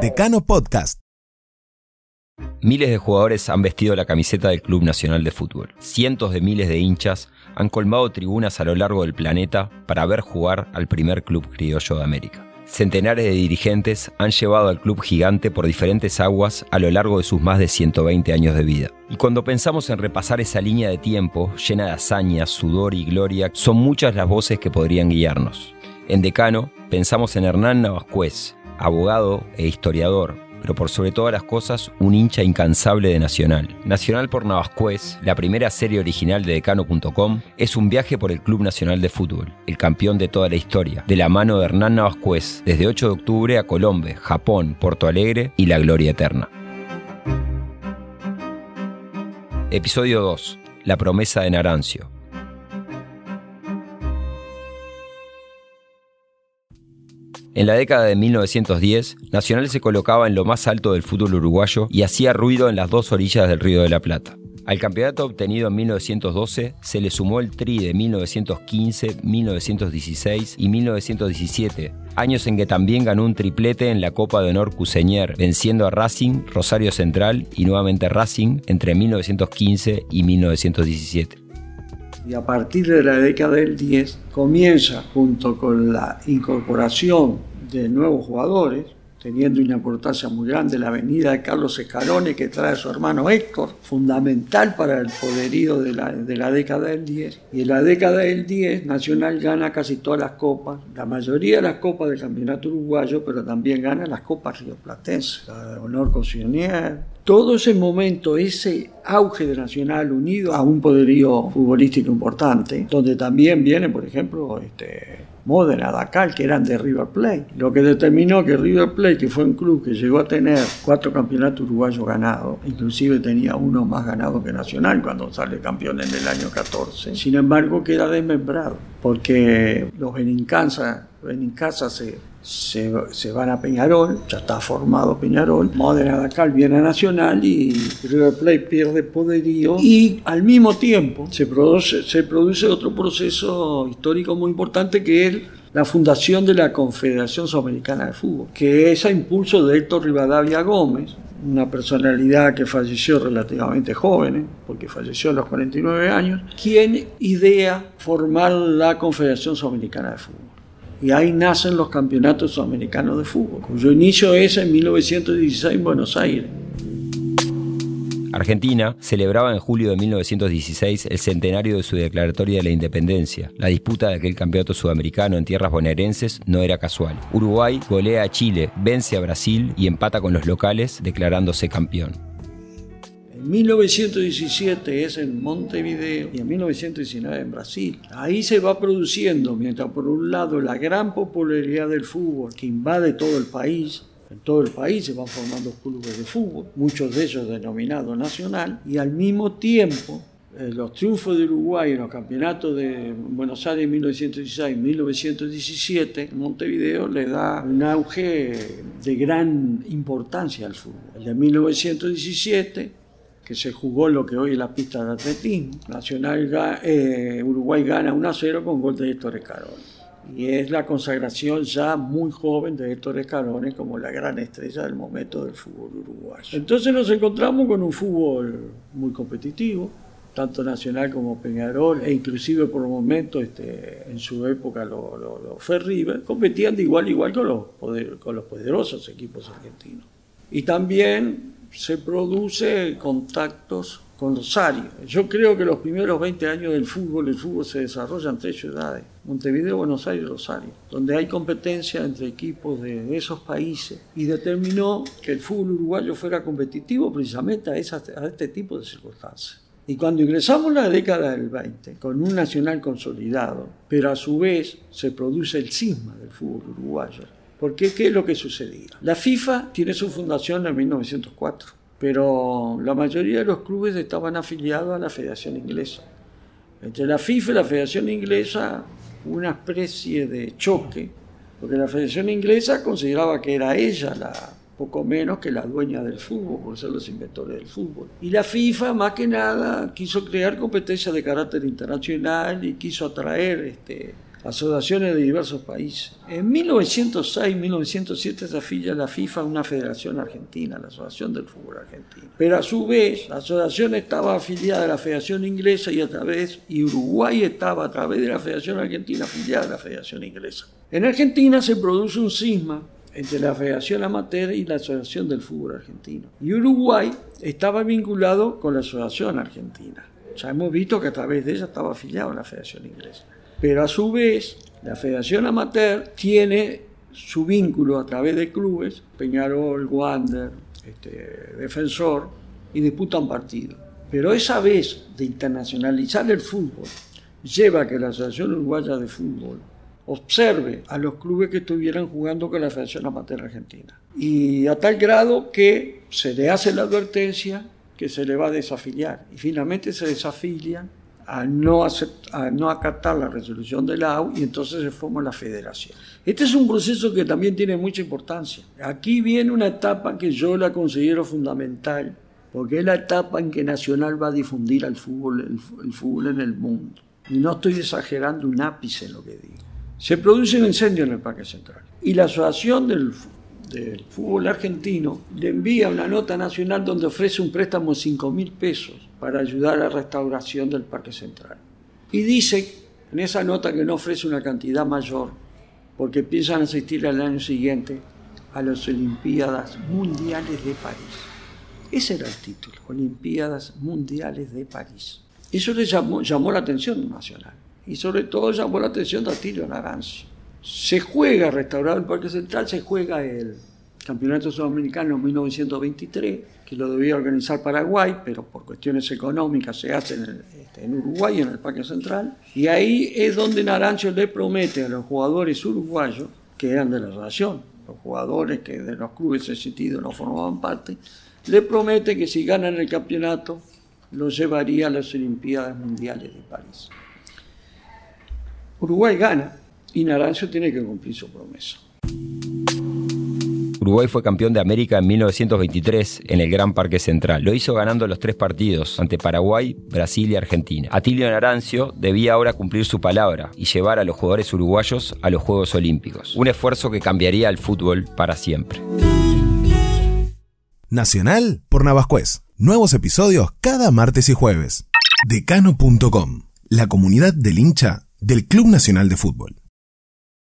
Decano Podcast. Miles de jugadores han vestido la camiseta del Club Nacional de Fútbol. Cientos de miles de hinchas han colmado tribunas a lo largo del planeta para ver jugar al primer club criollo de América. Centenares de dirigentes han llevado al club gigante por diferentes aguas a lo largo de sus más de 120 años de vida. Y cuando pensamos en repasar esa línea de tiempo llena de hazañas, sudor y gloria, son muchas las voces que podrían guiarnos. En Decano pensamos en Hernán Navascuez, abogado e historiador, pero por sobre todas las cosas un hincha incansable de Nacional. Nacional por Navascués, la primera serie original de Decano.com, es un viaje por el Club Nacional de Fútbol, el campeón de toda la historia, de la mano de Hernán Navascués, desde 8 de octubre a Colombia, Japón, Porto Alegre y la Gloria Eterna. Episodio 2. La promesa de Narancio. En la década de 1910, Nacional se colocaba en lo más alto del fútbol uruguayo y hacía ruido en las dos orillas del Río de la Plata. Al campeonato obtenido en 1912 se le sumó el tri de 1915, 1916 y 1917, años en que también ganó un triplete en la Copa de Honor Cuseñer, venciendo a Racing, Rosario Central y nuevamente Racing entre 1915 y 1917 y a partir de la década del 10 comienza junto con la incorporación de nuevos jugadores, teniendo una importancia muy grande la venida de Carlos Escarone que trae a su hermano Héctor, fundamental para el poderío de la, de la década del 10. Y en la década del 10 Nacional gana casi todas las copas, la mayoría de las copas del campeonato uruguayo, pero también gana las copas rioplatenses, la de Honor Cosionier, todo ese momento, ese auge de Nacional unido a un poderío futbolístico importante, donde también viene, por ejemplo, este, Modena, Dakar, que eran de River Plate. Lo que determinó que River Plate, que fue un club que llegó a tener cuatro campeonatos uruguayos ganados, inclusive tenía uno más ganado que Nacional cuando sale campeón en el año 14, sin embargo queda desmembrado, porque los Benincasa, Benincasa se se, van a Peñarol, ya está formado Peñarol, Modena Dakar viene a Nacional y River Plate pierde poderío y al mismo tiempo se produce, se produce otro proceso histórico muy importante que es la fundación de la Confederación Sudamericana de Fútbol, que es a impulso de Héctor Rivadavia Gómez, una personalidad que falleció relativamente joven, ¿eh? porque falleció a los 49 años, quien idea formar la Confederación Sudamericana de Fútbol y ahí nacen los campeonatos sudamericanos de fútbol, cuyo inicio es en 1916 en Buenos Aires. Argentina celebraba en julio de 1916 el centenario de su declaratoria de la independencia. La disputa de aquel campeonato sudamericano en tierras bonaerenses no era casual. Uruguay golea a Chile, vence a Brasil y empata con los locales, declarándose campeón. 1917 es en Montevideo y en 1919 en Brasil. Ahí se va produciendo, mientras por un lado la gran popularidad del fútbol que invade todo el país, en todo el país se van formando clubes de fútbol, muchos de ellos denominados nacional, y al mismo tiempo eh, los triunfos de Uruguay en los campeonatos de Buenos Aires en 1916 1917, Montevideo le da un auge de gran importancia al fútbol. El de 1917 que se jugó lo que hoy es la pista de atletismo. Nacional eh, Uruguay gana 1 a 0 con gol de Héctor Escarone. Y es la consagración ya muy joven de Héctor Escarone como la gran estrella del momento del fútbol uruguayo. Entonces nos encontramos con un fútbol muy competitivo, tanto nacional como Peñarol, e inclusive por un momento este, en su época lo, lo, fue River, competían de igual a igual con los, con los poderosos equipos argentinos. Y también se produce contactos con Rosario. Yo creo que los primeros 20 años del fútbol, el fútbol se desarrolla en tres ciudades, Montevideo, Buenos Aires y Rosario, donde hay competencia entre equipos de esos países y determinó que el fútbol uruguayo fuera competitivo precisamente a, a este tipo de circunstancias. Y cuando ingresamos la década del 20, con un nacional consolidado, pero a su vez se produce el cisma del fútbol uruguayo, porque ¿qué es lo que sucedía? La FIFA tiene su fundación en 1904, pero la mayoría de los clubes estaban afiliados a la Federación Inglesa. Entre la FIFA y la Federación Inglesa una especie de choque, porque la Federación Inglesa consideraba que era ella la poco menos que la dueña del fútbol, por ser los inventores del fútbol. Y la FIFA, más que nada, quiso crear competencias de carácter internacional y quiso atraer este, asociaciones de diversos países. En 1906-1907 se afilia a la FIFA una federación argentina, la Asociación del Fútbol Argentino. Pero a su vez, la asociación estaba afiliada a la Federación Inglesa y a través, y Uruguay estaba a través de la Federación Argentina afiliada a la Federación Inglesa. En Argentina se produce un cisma entre la Federación Amateur y la Asociación del Fútbol Argentino. Y Uruguay estaba vinculado con la Asociación Argentina. Ya hemos visto que a través de ella estaba afiliado a la Federación Inglesa. Pero a su vez, la Federación Amateur tiene su vínculo a través de clubes, Peñarol, Wander, este, Defensor, y disputan partidos. Pero esa vez de internacionalizar el fútbol lleva a que la Asociación Uruguaya de Fútbol observe a los clubes que estuvieran jugando con la Federación Amateur Argentina. Y a tal grado que se le hace la advertencia que se le va a desafiliar. Y finalmente se desafilian a no, a no acatar la resolución de la AU y entonces se forma la federación. Este es un proceso que también tiene mucha importancia. Aquí viene una etapa que yo la considero fundamental, porque es la etapa en que Nacional va a difundir al fútbol, el, el fútbol en el mundo. Y no estoy exagerando un ápice en lo que digo. Se produce un incendio en el Parque Central y la Asociación del, del Fútbol Argentino le envía una nota nacional donde ofrece un préstamo de 5 mil pesos para ayudar a la restauración del Parque Central. Y dice en esa nota que no ofrece una cantidad mayor porque piensan asistir al año siguiente a las Olimpiadas Mundiales de París. Ese era el título, Olimpiadas Mundiales de París. Eso le llamó, llamó la atención nacional y sobre todo llamó la atención de Atilio Naranjo. Se juega, restaurado el Parque Central, se juega el Campeonato Sudamericano en 1923, que lo debía organizar Paraguay, pero por cuestiones económicas se hace en, este, en Uruguay, en el Parque Central. Y ahí es donde Naranjo le promete a los jugadores uruguayos, que eran de la relación, los jugadores que de los clubes ese sentido no formaban parte, le promete que si ganan el campeonato, lo llevaría a las Olimpiadas Mundiales de París. Uruguay gana y Naranjo tiene que cumplir su promesa. Uruguay fue campeón de América en 1923 en el Gran Parque Central. Lo hizo ganando los tres partidos ante Paraguay, Brasil y Argentina. Atilio Narancio debía ahora cumplir su palabra y llevar a los jugadores uruguayos a los Juegos Olímpicos. Un esfuerzo que cambiaría el fútbol para siempre. Nacional por Navascués. Nuevos episodios cada martes y jueves. Decano.com. La comunidad del hincha del Club Nacional de Fútbol.